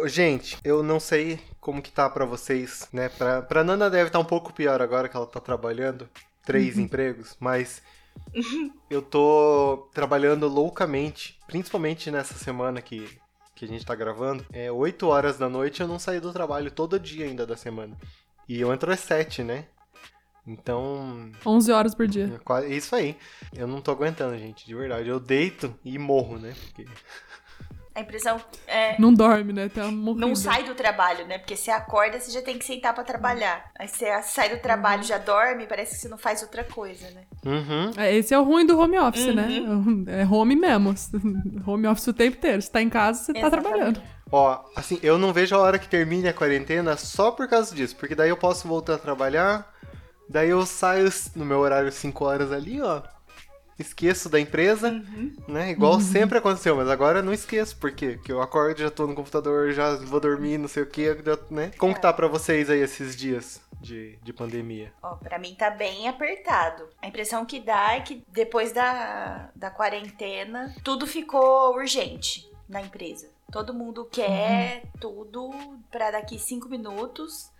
Ô, gente, eu não sei como que tá pra vocês, né? Pra, pra Nana deve estar tá um pouco pior agora que ela tá trabalhando. Três uhum. empregos, mas eu tô trabalhando loucamente, principalmente nessa semana que, que a gente tá gravando. É 8 horas da noite eu não saí do trabalho todo dia ainda da semana. E eu entro às 7, né? Então. 11 horas por dia. É isso aí. Eu não tô aguentando, gente, de verdade. Eu deito e morro, né? Porque. A impressão é. Não dorme, né? Tá morrendo. Não sai do trabalho, né? Porque você acorda, você já tem que sentar para trabalhar. Aí você sai do trabalho, uhum. já dorme, parece que você não faz outra coisa, né? Uhum. É, esse é o ruim do home office, né? uhum. né? É home mesmo. Home office o tempo inteiro. Você tá em casa, você tá Exatamente. tá trabalhando. Ó, assim, eu não vejo a hora que termine a quarentena só por causa disso. Porque daí eu posso voltar a trabalhar. Daí eu saio no meu horário 5 horas ali, ó esqueço da empresa, uhum. né? Igual uhum. sempre aconteceu, mas agora não esqueço, por quê? Porque eu acordo, já tô no computador, já vou dormir, não sei o quê, né? Como é. que tá pra vocês aí esses dias? De, de pandemia? Ó, pra mim tá bem apertado. A impressão que dá é que depois da, da quarentena, tudo ficou urgente na empresa. Todo mundo quer uhum. tudo para daqui cinco minutos.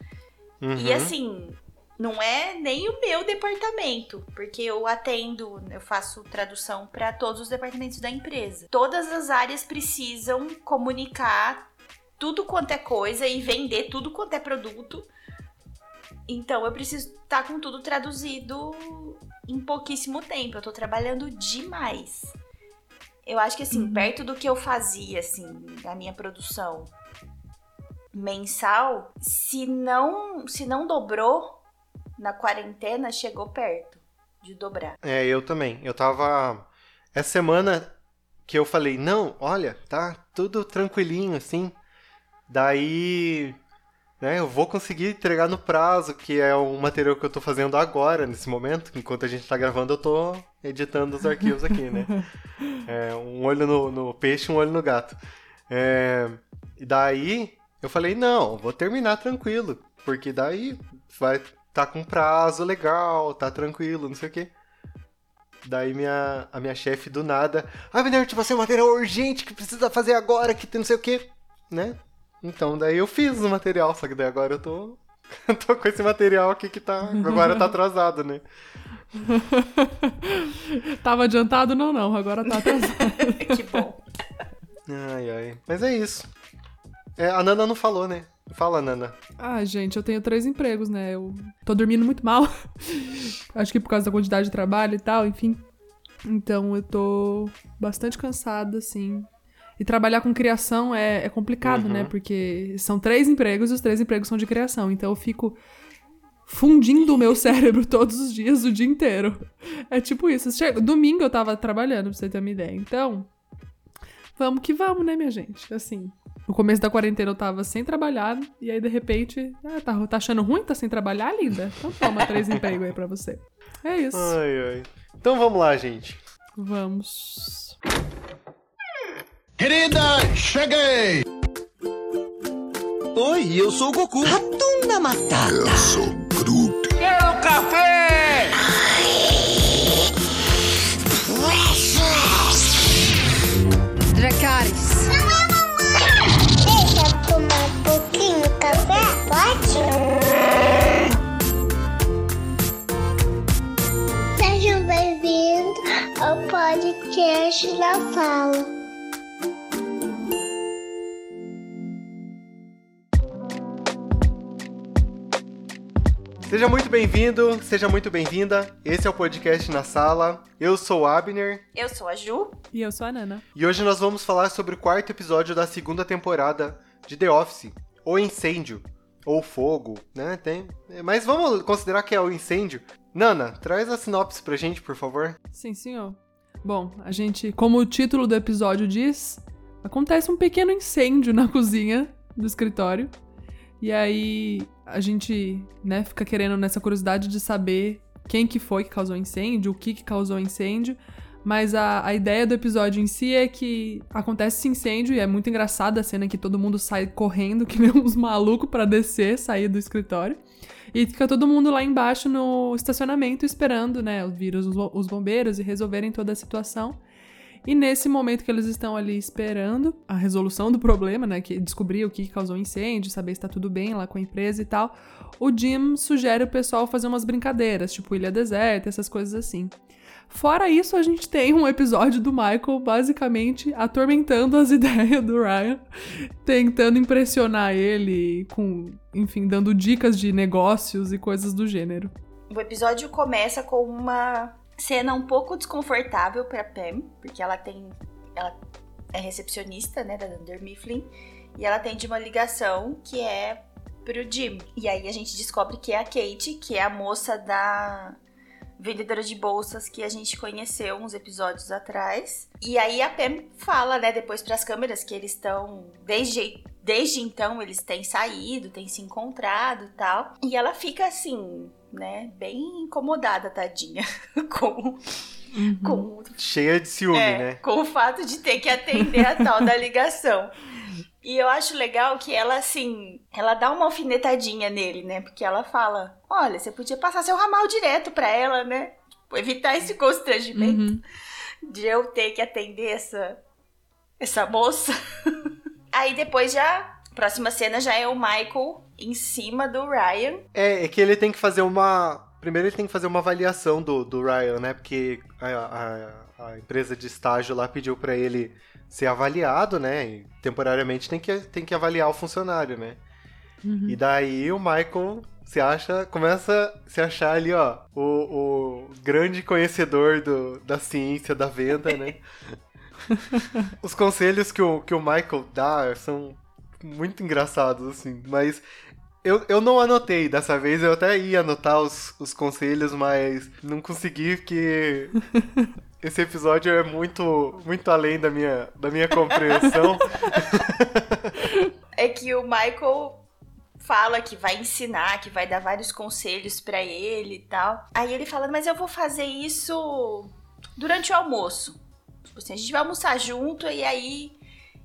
Uhum. E assim, não é nem o meu departamento, porque eu atendo, eu faço tradução para todos os departamentos da empresa. Todas as áreas precisam comunicar tudo quanto é coisa e vender tudo quanto é produto. Então eu preciso estar tá com tudo traduzido em pouquíssimo tempo. Eu tô trabalhando demais. Eu acho que assim, uhum. perto do que eu fazia assim, da minha produção mensal, se não, se não dobrou, na quarentena chegou perto de dobrar. É, eu também. Eu tava. Essa semana que eu falei, não, olha, tá tudo tranquilinho assim. Daí. Né, eu vou conseguir entregar no prazo, que é o material que eu tô fazendo agora, nesse momento. Enquanto a gente tá gravando, eu tô editando os arquivos aqui, né? É, um olho no, no peixe, um olho no gato. É, e daí eu falei, não, vou terminar tranquilo. Porque daí vai tá com prazo legal, tá tranquilo, não sei o quê. Daí minha, a minha chefe do nada, ah, tipo, você é um material urgente que precisa fazer agora, que tem não sei o quê, né? Então daí eu fiz o material, só que daí agora eu tô, tô com esse material aqui que tá, agora tá atrasado, né? Tava adiantado? Não, não, agora tá atrasado. que bom. Ai, ai. Mas é isso. É, a Nana não falou, né? Fala, Nana. Ah, gente, eu tenho três empregos, né? Eu tô dormindo muito mal. Acho que por causa da quantidade de trabalho e tal, enfim. Então eu tô bastante cansada, assim. E trabalhar com criação é, é complicado, né? uhum. né? Porque são três empregos e os três empregos são de criação. Então eu fico fundindo o meu cérebro todos os dias, o dia inteiro. É tipo isso. Chega, domingo eu tava trabalhando, pra você ter uma ideia. Então, vamos que vamos, né, minha gente? Assim, no começo da quarentena eu tava sem trabalhar, e aí de repente, ah, tá, tá achando ruim? Tá sem trabalhar, linda? Então toma três empregos aí pra você. É isso. Ai, ai. Então vamos lá, gente. Vamos. Querida, cheguei! Oi, eu sou o Goku. Ratunda Matata. Eu sou Groot. Quero café! Podcast da Fala. Seja muito bem-vindo, seja muito bem-vinda. Esse é o podcast na sala. Eu sou o Abner. Eu sou a Ju. E eu sou a Nana. E hoje nós vamos falar sobre o quarto episódio da segunda temporada de The Office, O Incêndio ou fogo, né? Tem. Mas vamos considerar que é o incêndio. Nana, traz a sinopse pra gente, por favor. Sim, senhor. Bom, a gente, como o título do episódio diz, acontece um pequeno incêndio na cozinha do escritório. E aí a gente, né, fica querendo nessa curiosidade de saber quem que foi que causou o incêndio, o que que causou o incêndio. Mas a, a ideia do episódio em si é que acontece esse incêndio e é muito engraçada a cena que todo mundo sai correndo, que nem uns malucos para descer, sair do escritório. E fica todo mundo lá embaixo no estacionamento esperando, né, vir os, os bombeiros e resolverem toda a situação. E nesse momento que eles estão ali esperando a resolução do problema, né, que descobrir o que causou o incêndio, saber se tá tudo bem lá com a empresa e tal, o Jim sugere o pessoal fazer umas brincadeiras, tipo ilha deserta, essas coisas assim. Fora isso, a gente tem um episódio do Michael basicamente atormentando as ideias do Ryan, tentando impressionar ele com, enfim, dando dicas de negócios e coisas do gênero. O episódio começa com uma cena um pouco desconfortável para Pam, porque ela tem ela é recepcionista, né, da Dunder Mifflin, e ela tem de uma ligação que é pro Jim. E aí a gente descobre que é a Kate, que é a moça da vendedora de bolsas que a gente conheceu uns episódios atrás. E aí a Pam fala, né, depois para as câmeras que eles estão desde desde então eles têm saído, têm se encontrado e tal. E ela fica assim, né, bem incomodada, tadinha, com Uhum. com Cheia de ciúme, é, né? com o fato de ter que atender a tal da ligação. E eu acho legal que ela, assim, ela dá uma alfinetadinha nele, né? Porque ela fala: olha, você podia passar seu ramal direto pra ela, né? Tipo, evitar esse constrangimento Uhum. de eu ter que atender essa, essa moça. Aí depois já. Próxima cena já é o Michael em cima do Ryan. É, é que ele tem que fazer uma. Primeiro ele tem que fazer uma avaliação do, do Ryan, né? Porque a, a, a empresa de estágio lá pediu pra ele ser avaliado, né? E temporariamente tem que, tem que avaliar o funcionário, né? Uhum. E daí o Michael se acha, começa a se achar ali, ó, o, o grande conhecedor do, da ciência da venda, né? Os conselhos que o, que o Michael dá são muito engraçados, assim, mas eu, eu não anotei dessa vez, eu até ia anotar os, os conselhos, mas não consegui, porque esse episódio é muito, muito além da minha, da minha compreensão. É que o Michael fala que vai ensinar, que vai dar vários conselhos pra ele e tal. Aí ele fala, mas eu vou fazer isso durante o almoço. Tipo assim, a gente vai almoçar junto e aí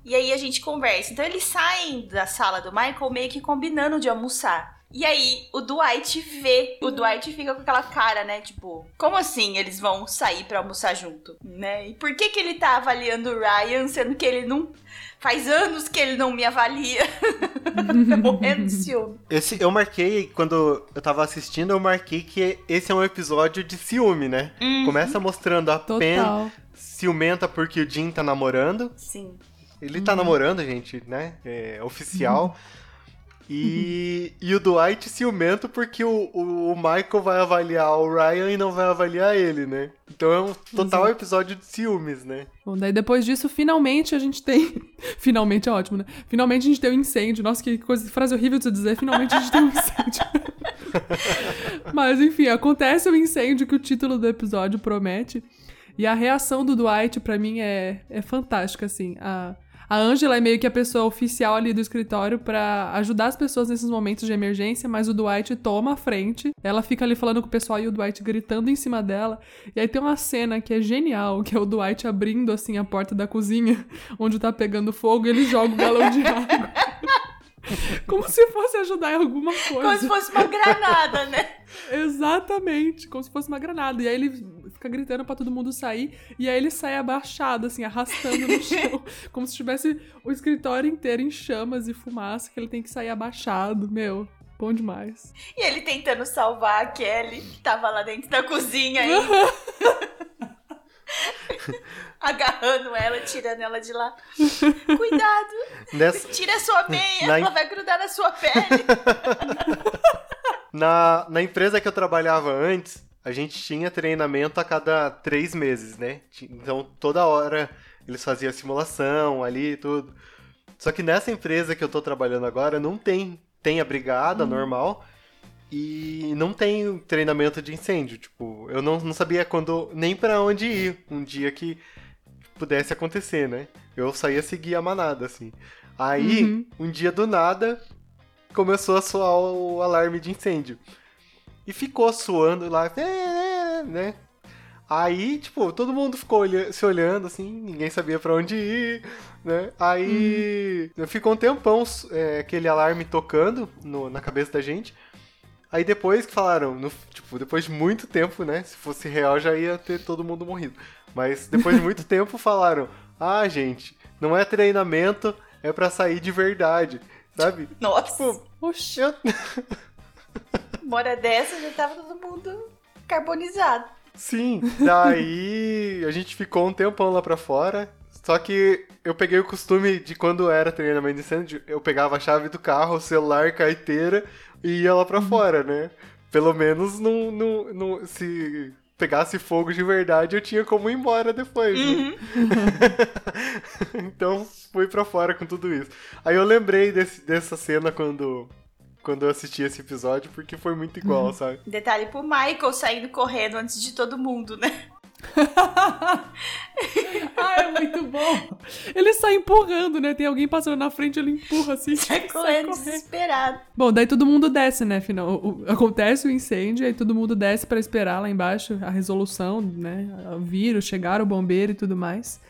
e aí a gente conversa. Então eles saem da sala do Michael meio que combinando de almoçar. E aí o Dwight vê, o Dwight fica com aquela cara, né, tipo, como assim eles vão sair pra almoçar junto, né? E por que que ele tá avaliando o Ryan sendo que ele não faz anos que ele não me avalia? tá morrendo de ciúme. Esse, eu marquei, quando eu tava assistindo, eu marquei que esse é um episódio de ciúme, né? Começa mostrando a Pen Total. ciumenta porque o Jim tá namorando. Sim. Ele tá namorando, gente, né? É oficial. E, e o Dwight ciumento porque o, o, o Michael vai avaliar o Ryan e não vai avaliar ele, né? Então é um total Exato. episódio de ciúmes, né? Bom, daí depois disso, finalmente a gente tem. finalmente é ótimo, né? Finalmente a gente tem um incêndio. Nossa, que coisa, frase horrível de se dizer. Finalmente a gente tem um incêndio. Mas enfim, acontece o incêndio que o título do episódio promete. E a reação do Dwight, pra mim, é, é fantástica, assim. A, a Angela é meio que a pessoa oficial ali do escritório pra ajudar as pessoas nesses momentos de emergência, mas o Dwight toma a frente. Ela fica ali falando com o pessoal e o Dwight gritando em cima dela. E aí tem uma cena que é genial, que é o Dwight abrindo assim a porta da cozinha, onde tá pegando fogo, e ele joga o galão de água. Como se fosse ajudar em alguma coisa. Como se fosse uma granada, né? Exatamente, como se fosse uma granada. E aí ele fica gritando pra todo mundo sair, e aí ele sai abaixado, assim, arrastando no chão, como se tivesse o escritório inteiro em chamas e fumaça, que ele tem que sair abaixado. Meu, bom demais. E ele tentando salvar a Kelly, que tava lá dentro da cozinha aí. Agarrando ela, tirando ela de lá. Cuidado! Nessa, Tira a sua meia, Na- ela vai grudar na sua pele. na, na empresa que eu trabalhava antes, a gente tinha treinamento a cada três meses, né? Então toda hora eles faziam simulação ali e tudo. Só que nessa empresa que eu tô trabalhando agora não tem. Tem a brigada normal e não tem treinamento de incêndio. Tipo, eu não, não sabia quando nem pra onde ir um dia que pudesse acontecer, né? Eu saía seguir a manada, assim. Aí, Uhum. um dia do nada, começou a soar o alarme de incêndio. E ficou soando lá, "É, é", né? Aí, tipo, todo mundo ficou se olhando, assim, ninguém sabia pra onde ir, né? Aí ficou um tempão é, aquele alarme tocando no- na cabeça da gente. Aí depois que falaram, no- tipo, depois de muito tempo, né? Se fosse real já ia ter todo mundo morrido. Mas depois de muito tempo falaram: "Ah, gente, não é treinamento, é pra sair de verdade". Sabe? Nossa, Tipo, eu uma hora dessa já tava todo mundo carbonizado. Sim, daí a gente ficou um tempão lá pra fora. Só que eu peguei o costume de quando era treinamento de incêndio, eu pegava a chave do carro, o celular, carteira e ia lá pra fora, né? Pelo menos não, não, não, se pegasse fogo de verdade, eu tinha como ir embora depois. né? então fui pra fora com tudo isso. Aí eu lembrei desse- dessa cena quando, quando eu assisti esse episódio, porque foi muito igual, sabe? Detalhe pro Michael saindo correndo antes de todo mundo, né? ah, é muito bom. Ele sai empurrando, né? Tem alguém passando na frente, ele empurra assim. Sai sai correndo correndo. desesperado. Bom, daí todo mundo desce, né? Final, o- o- acontece o incêndio, aí todo mundo desce pra esperar lá embaixo a resolução, né? O vírus, chegar o bombeiro e tudo mais.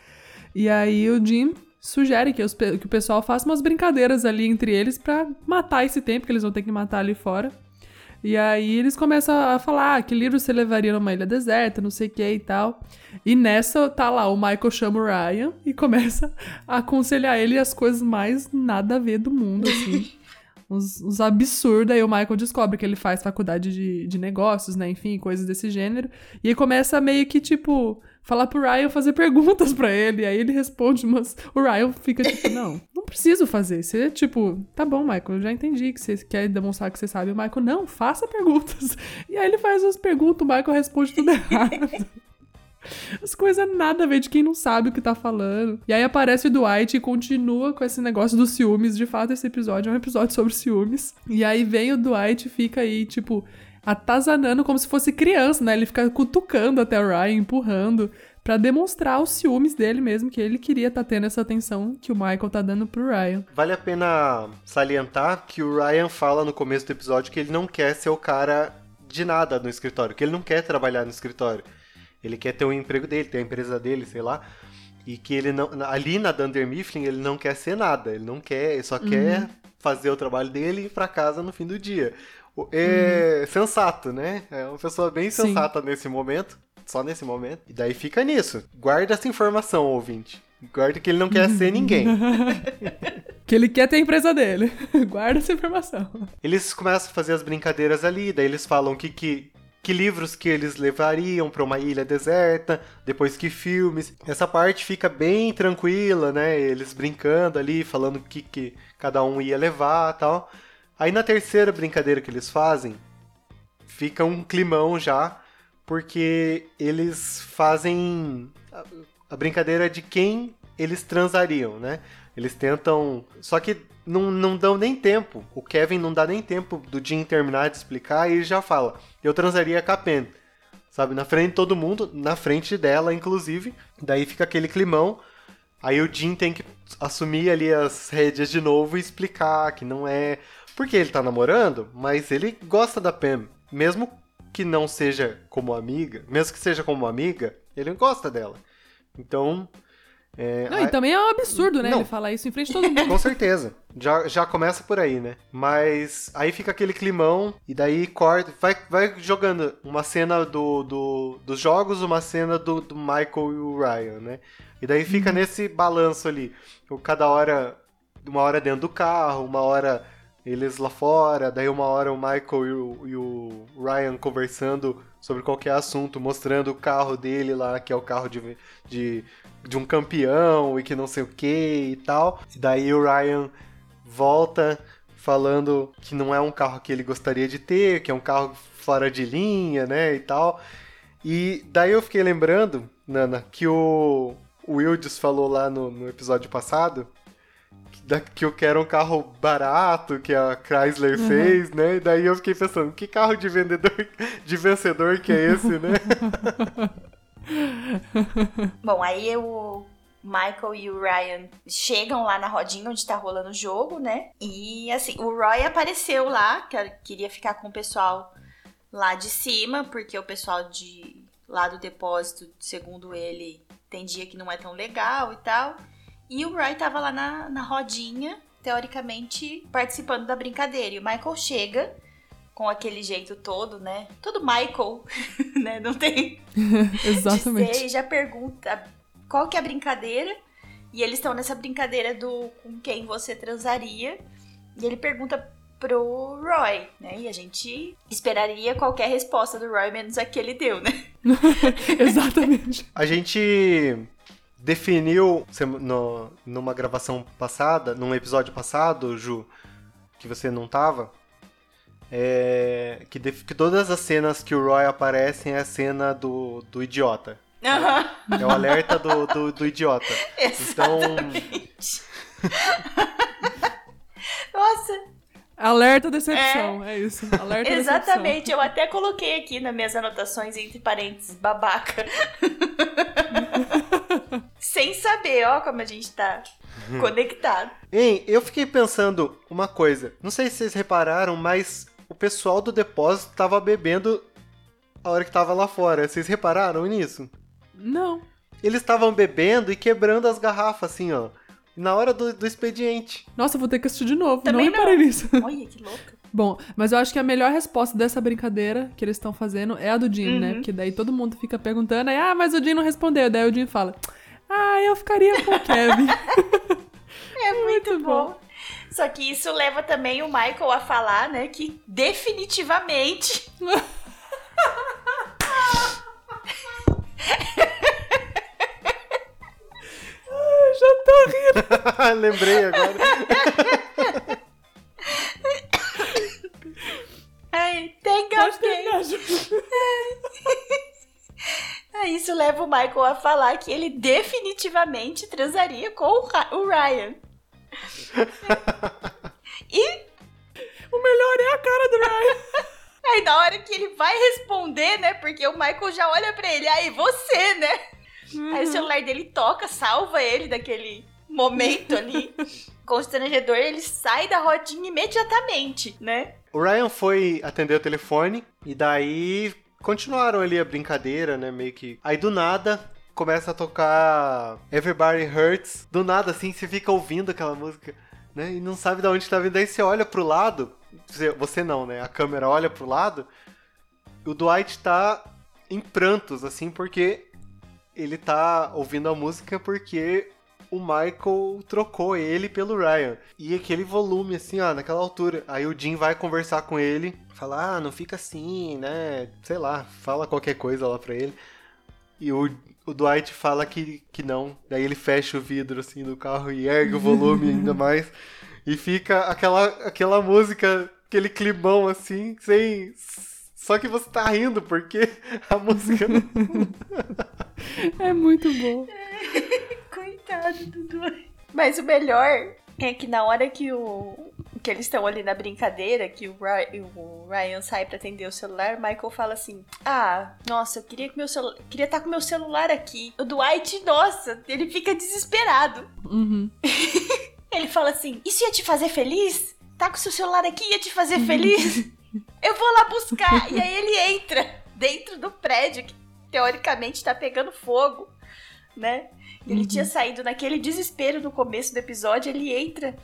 E aí o Jim sugere que, os que o pessoal faça umas brincadeiras ali entre eles pra matar esse tempo que eles vão ter que matar ali fora. E aí eles começam a falar ah, que livro você levaria numa ilha deserta, não sei o que e tal. E nessa tá lá, o Michael chama o Ryan e começa a aconselhar ele as coisas mais nada a ver do mundo, assim. uns, uns absurdos. Aí o Michael descobre que ele faz faculdade de, de negócios, né? Enfim, coisas desse gênero. E aí começa meio que, tipo, falar pro Ryan fazer perguntas pra ele. Aí ele responde umas. O Ryan fica tipo, não, não preciso fazer. Você, tipo, tá bom, Michael, eu já entendi que você quer demonstrar que você sabe. O Michael, não, faça perguntas. E aí ele faz as perguntas, o Michael responde tudo errado. As coisas nada a ver de quem não sabe o que tá falando. E aí aparece o Dwight e continua com esse negócio dos ciúmes. De fato, esse episódio é um episódio sobre ciúmes. E aí vem o Dwight e fica aí, tipo, atazanando como se fosse criança, né? Ele fica cutucando até o Ryan, empurrando, pra demonstrar os ciúmes dele mesmo, que ele queria tá tendo essa atenção que o Michael tá dando pro Ryan. Vale a pena salientar que o Ryan fala no começo do episódio que ele não quer ser o cara de nada no escritório, que ele não quer trabalhar no escritório. Ele quer ter o emprego dele, ter a empresa dele, sei lá. E que ele não. Ali na Dunder Mifflin, ele não quer ser nada. Ele não quer, ele só quer fazer o trabalho dele e ir pra casa no fim do dia. É sensato, né? É uma pessoa bem Sim. sensata nesse momento. Só nesse momento. E daí fica nisso. Guarda essa informação, ouvinte. Guarda que ele não quer ser ninguém. Que ele quer ter a empresa dele. Guarda essa informação. Eles começam a fazer as brincadeiras ali, daí eles falam que, que, que livros que eles levariam pra uma ilha deserta, depois que filmes. Essa parte fica bem tranquila, né? Eles brincando ali, falando que, que cada um ia levar tal. Aí na terceira brincadeira que eles fazem, fica um climão já, porque eles fazem a, brincadeira de quem eles transariam, né? Eles tentam. Só que não, não dão nem tempo. O Kevin não dá nem tempo do Jim terminar de explicar e ele já fala: Eu transaria com a Pen. Sabe? Na frente de todo mundo, na frente dela, inclusive. Daí fica aquele climão. Aí o Jim tem que assumir ali as rédeas de novo e explicar que não é. Porque ele tá namorando, mas ele gosta da Pam. Mesmo que não seja como amiga, mesmo que seja como amiga, ele gosta dela. Então. é, Não, e também é um absurdo, né? Não. Ele falar isso em frente de todo mundo. com certeza. Já, já começa por aí, né? Mas aí fica aquele climão, e daí corta. Vai, vai jogando uma cena do, do, dos jogos, uma cena do, do Michael e o Ryan, né? E daí fica nesse balanço ali. Cada hora. Uma hora dentro do carro, uma hora eles lá fora, daí uma hora o Michael e o, e o Ryan conversando sobre qualquer assunto, mostrando o carro dele lá, que é o carro de, de, de um campeão e que não sei o que e tal. E daí o Ryan volta falando que não é um carro que ele gostaria de ter, que é um carro fora de linha, né, e tal. E daí eu fiquei lembrando, Nana, que o, o Wildes falou lá no, no episódio passado que, da- que eu quero um carro barato que a Chrysler fez, né? E daí eu fiquei pensando, que carro de vendedor, de vencedor que é esse, né? Bom, aí o Michael e o Ryan chegam lá na rodinha onde tá rolando o jogo, né? E assim, o Roy apareceu lá, que queria ficar com o pessoal lá de cima, porque o pessoal de lá do depósito, segundo ele, tem dia que não é tão legal e tal. E o Roy tava lá na, na rodinha, teoricamente, participando da brincadeira. E o Michael chega com aquele jeito todo, né? Todo Michael, né? Não tem Exatamente. de ser, e já pergunta qual que é a brincadeira. E eles estão nessa brincadeira do com quem você transaria. E ele pergunta pro Roy, né? E a gente esperaria qualquer resposta do Roy, menos a que ele deu, né? Exatamente. A gente definiu sem- no, numa gravação passada, num episódio passado, Ju, que você não tava, é, que, def- que todas as cenas que o Roy aparecem é a cena do, do idiota. Aham, É o alerta do, do, do idiota. Então, exatamente. Nossa, Alerta decepção, é, isso. Alerta exatamente. Eu até coloquei aqui nas minhas anotações, entre parênteses, babaca. Sem saber, ó, como a gente tá conectado. Hein, eu fiquei pensando uma coisa. Não sei se vocês repararam, mas o pessoal do depósito tava bebendo a hora que tava lá fora. Vocês repararam nisso? Não. Eles estavam bebendo e quebrando as garrafas, assim, ó. Na hora do, do expediente. Nossa, eu vou ter que assistir de novo. Também não reparei não. nisso. Olha que louca. Bom, mas eu acho que a melhor resposta dessa brincadeira que eles estão fazendo é a do Jim, né? Uhum. Porque daí todo mundo fica perguntando, aí, ah, mas o Jim não respondeu. Daí o Jim fala, ah, eu ficaria com o Kevin. É muito, Muito bom. bom. Só que isso leva também o Michael a falar, né, que definitivamente eu já tô rindo. Lembrei agora. Ai, tem alguém. Aí isso leva o Michael a falar que ele definitivamente transaria com o Ryan. e O melhor é a cara do Ryan. aí na hora que ele vai responder, né, porque o Michael já olha pra ele, aí você, né? Aí o celular dele toca, salva ele daquele momento ali. Constrangedor, ele sai da rodinha imediatamente, né? O Ryan foi atender o telefone e daí continuaram ali a brincadeira, né? Meio que. Aí do nada começa a tocar Everybody Hurts. Do nada, assim, você fica ouvindo aquela música, né? E não sabe de onde tá vindo. Aí você olha pro lado. Você não, né? A câmera olha pro lado. O Dwight tá em prantos, assim, porque ele tá ouvindo a música porque o Michael trocou ele pelo Ryan. E aquele volume, assim, ó, naquela altura. Aí o Jim vai conversar com ele, fala, ah, não fica assim, né? Sei lá, fala qualquer coisa lá pra ele. E o, o Dwight fala que, que não. Daí ele fecha o vidro, assim, do carro e ergue o volume ainda mais. E fica aquela, aquela música, aquele climão, assim, sem... Só que você tá rindo, porque a música não É muito bom. Coitado do Dwight. Mas o melhor é que na hora que o que eles estão ali na brincadeira, que o, Ry- o Ryan sai pra atender o celular, o Michael fala assim: "Ah, nossa, eu queria que meu celu queria estar com meu celular aqui". O Dwight, nossa, ele fica desesperado. Uhum. Ele fala assim: "Isso ia te fazer feliz? Tá com seu celular aqui ia te fazer feliz? Eu vou lá buscar". E aí ele entra dentro do prédio que teoricamente tá pegando fogo, né? Ele tinha saído naquele desespero no começo do episódio, ele entra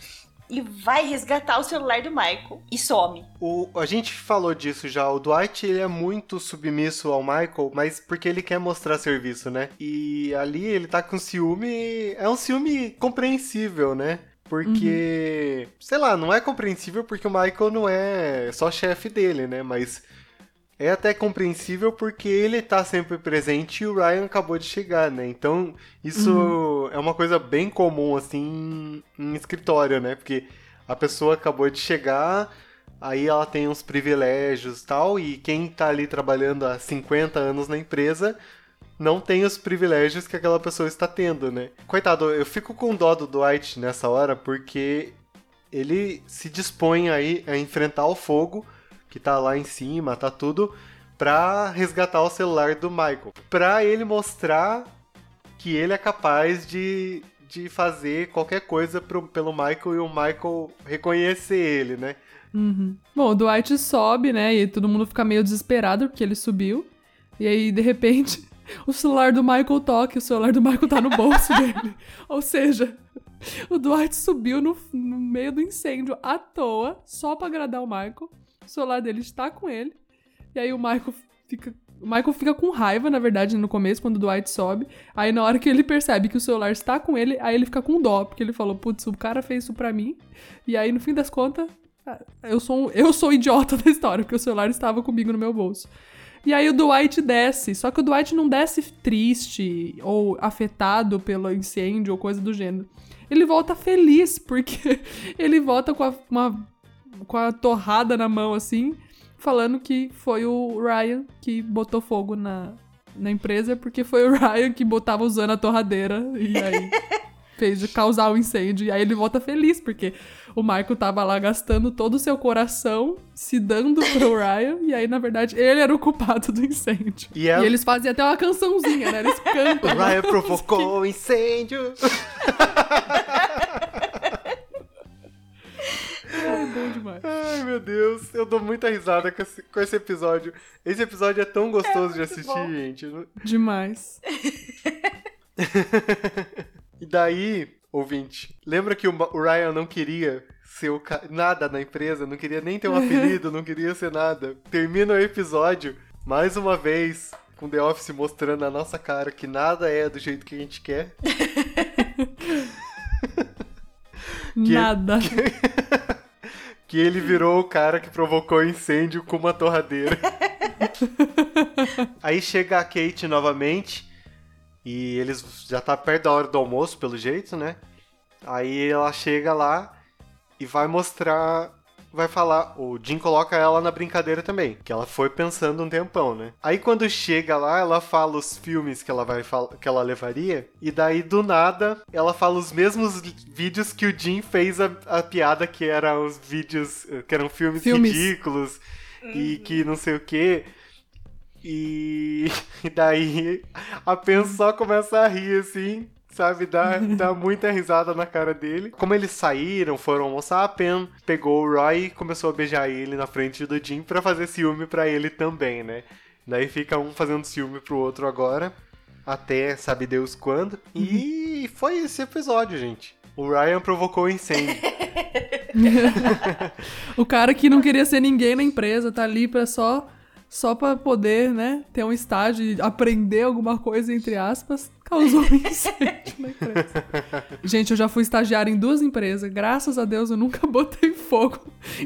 e vai resgatar o celular do Michael e some. O, a gente falou disso já. O Dwight ele é muito submisso ao Michael, mas porque ele quer mostrar serviço, né? E ali ele tá com ciúme. É um ciúme compreensível, né? Porque, sei lá, não é compreensível porque o Michael não é só chefe dele, né? Mas é até compreensível porque ele tá sempre presente e o Ryan acabou de chegar, né? Então, isso é uma coisa bem comum, assim, em escritório, né? Porque a pessoa acabou de chegar, aí ela tem uns privilégios e tal, e quem tá ali trabalhando há 50 anos na empresa não tem os privilégios que aquela pessoa está tendo, né? Coitado, eu fico com dó do Dwight nessa hora porque ele se dispõe aí a enfrentar o fogo que tá lá em cima, tá tudo, pra resgatar o celular do Michael. Pra ele mostrar que ele é capaz de, de fazer qualquer coisa pro, pelo Michael e o Michael reconhecer ele, né? Uhum. Bom, o Dwight sobe, né? E todo mundo fica meio desesperado porque ele subiu. E aí, de repente, o celular do Michael toca e o celular do Michael tá no bolso dele. Ou seja, o Dwight subiu no, no meio do incêndio à toa, só pra agradar o Michael. O celular dele está com ele. E aí o Michael fica. O Michael fica com raiva, na verdade, no começo, quando o Dwight sobe. Aí na hora que ele percebe que o celular está com ele, aí ele fica com dó, porque ele falou, putz, o cara fez isso pra mim. E aí, no fim das contas, eu sou, um- eu sou idiota da história, porque o celular estava comigo no meu bolso. E aí o Dwight desce, só que o Dwight não desce triste ou afetado pelo incêndio ou coisa do gênero. Ele volta feliz, porque ele volta com a, uma, com a torrada na mão, assim, falando que foi o Ryan que botou fogo na, na empresa, porque foi o Ryan que botava usando a torradeira e aí fez de causar o incêndio. E aí ele volta feliz, porque o Michael tava lá gastando todo o seu coração, se dando pro Ryan, e aí, na verdade, ele era o culpado do incêndio. E é- eles fazem até uma cançãozinha, né? Eles O cantam. Ryan provocou o incêndio. Bom demais. Ai, meu Deus. Eu dou muita risada com esse, com esse episódio. Esse episódio é tão gostoso de assistir, bom. gente. Demais. E daí, ouvinte, lembra que o Ryan não queria ser o ca- nada na empresa, não queria nem ter um apelido, não queria ser nada. Termina o episódio, mais uma vez, com The Office mostrando na nossa cara que nada é do jeito que a gente quer. Nada. Que ele virou o cara que provocou o incêndio com uma torradeira. Aí chega a Kate novamente. E eles já tá perto da hora do almoço, pelo jeito, né? Aí ela chega lá e vai mostrar. Vai falar. O Jim coloca ela na brincadeira também. Que ela foi pensando um tempão, né? Aí quando chega lá, ela fala os filmes que ela vai que ela levaria. E daí, do nada, ela fala os mesmos vídeos que o Jim fez a, a piada, que eram os vídeos. que eram filmes, Filmes. ridículos. E que não sei o que. E, e daí a Pen só começa a rir assim, sabe? Dá, dá muita risada na cara dele. Como eles saíram, foram almoçar, a Pen pegou o Roy e começou a beijar ele na frente do Jim pra fazer ciúme pra ele também, né? Daí fica um fazendo ciúme pro outro agora, até sabe Deus quando. E foi esse episódio, gente. O Ryan provocou o incêndio. o cara que não queria ser ninguém na empresa, tá ali pra só, só pra poder, né, ter um estágio aprender alguma coisa, entre aspas, causou um incêndio na empresa. Gente, eu já fui estagiária em duas empresas. Graças a Deus eu nunca botei fogo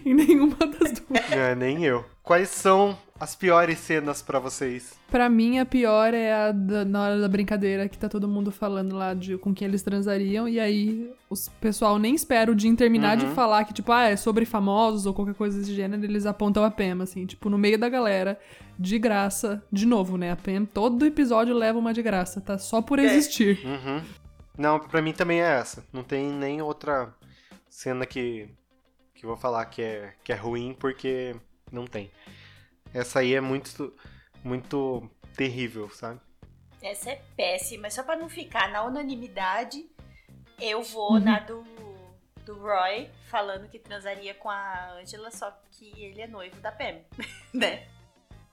em nenhuma das duas. Não é nem eu. Quais são as piores cenas pra vocês? Pra mim, a pior é a da- na hora da brincadeira que tá todo mundo falando lá de com quem eles transariam. E aí, o pessoal nem espera o Jim terminar de falar que, tipo, ah, é sobre famosos ou qualquer coisa desse gênero. Eles apontam a Pam, assim, tipo, no meio da galera, de graça. De novo, né? A Pam, todo episódio leva uma de graça, tá? Só por existir. Uhum. Não, pra mim também é essa. Não tem nem outra cena que, que eu vou falar que é, que é ruim, porque não tem. Essa aí é muito, muito terrível, sabe? Essa é péssima. Só pra não ficar na unanimidade, eu vou Uhum. na do, do Roy falando que transaria com a Angela, só que ele é noivo da Pam, né?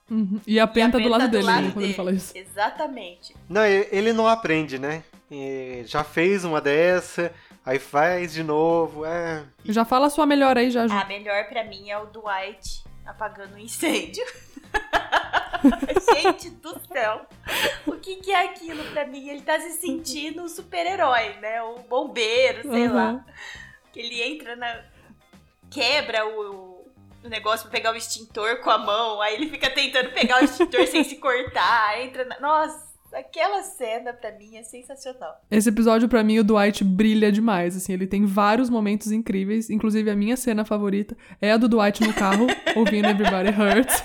Uhum. E a Pen tá do lado dele, né, lado quando ele dele. fala isso. Exatamente. Não, ele não aprende, né? E já fez uma dessa, aí faz de novo, é... Já fala a sua melhor aí, já. A melhor pra mim é o Dwight apagando o incêndio. Gente do céu. O que, que é aquilo pra mim? Ele tá se sentindo um super-herói, né? O bombeiro, sei Uhum. lá. Que ele entra na. quebra o, o negócio pra pegar o extintor com a mão. Aí ele fica tentando pegar o extintor sem se cortar. Entra na. Nossa, aquela cena pra mim é sensacional. Esse episódio, pra mim, o Dwight brilha demais, assim, ele tem vários momentos incríveis, inclusive a minha cena favorita é a do Dwight no carro, ouvindo Everybody Hurts.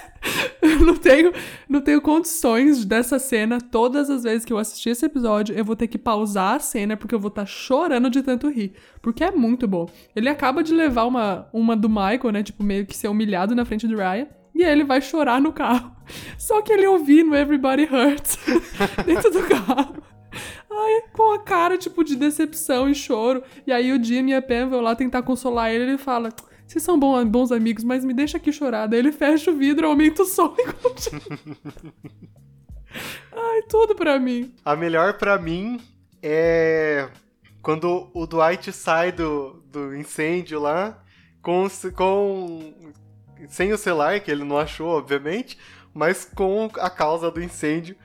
Eu não tenho, não tenho condições dessa cena, todas as vezes que eu assistir esse episódio, eu vou ter que pausar a cena, porque eu vou estar chorando de tanto rir, porque é muito bom. Ele acaba de levar uma, uma do Michael, né, tipo, meio que ser humilhado na frente do Ryan, e aí ele vai chorar no carro. Só que ele ouvindo Everybody Hurts dentro do carro. Ai, com a cara, tipo, de decepção e choro. E aí o Jim e a Pam vão lá tentar consolar ele. Ele fala, vocês são bons amigos, mas me deixa aqui chorar. Daí ele fecha o vidro, aumenta o som e continua. Ai, tudo pra mim. A melhor pra mim é quando o Dwight sai do, do incêndio lá com, com sem o celular, que ele não achou, obviamente, mas com a causa do incêndio.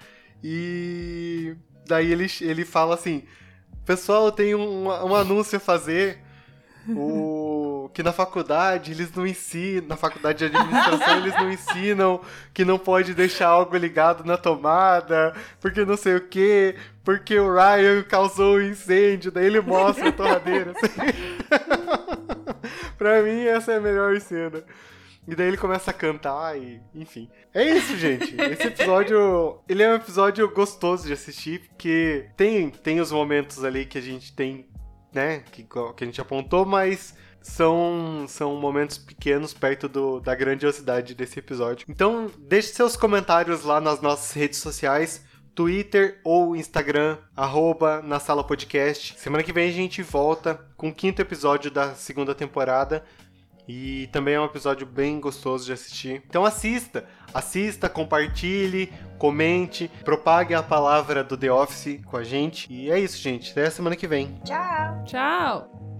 E daí ele, ele fala assim: Pessoal, eu tenho um, um anúncio a fazer. O que na faculdade eles não ensinam, na faculdade de administração eles não ensinam que não pode deixar algo ligado na tomada, porque não sei o que, porque o Ryan causou o um incêndio, daí ele mostra a torradeira. Assim. pra mim essa é a melhor cena. E daí ele começa a cantar e, enfim. É isso, gente. Esse episódio, ele é um episódio gostoso de assistir, porque tem, tem os momentos ali que a gente tem, né, que, que a gente apontou, mas são, são momentos pequenos perto do, da grandiosidade desse episódio. Então, deixe seus comentários lá nas nossas redes sociais. Twitter ou Instagram, arroba na sala podcast. Semana que vem a gente volta com o quinto episódio da segunda temporada. E também é um episódio bem gostoso de assistir. Então assista, assista, compartilhe, comente, propague a palavra do The Office com a gente. E é isso, gente. Até a semana que vem. Tchau. Tchau.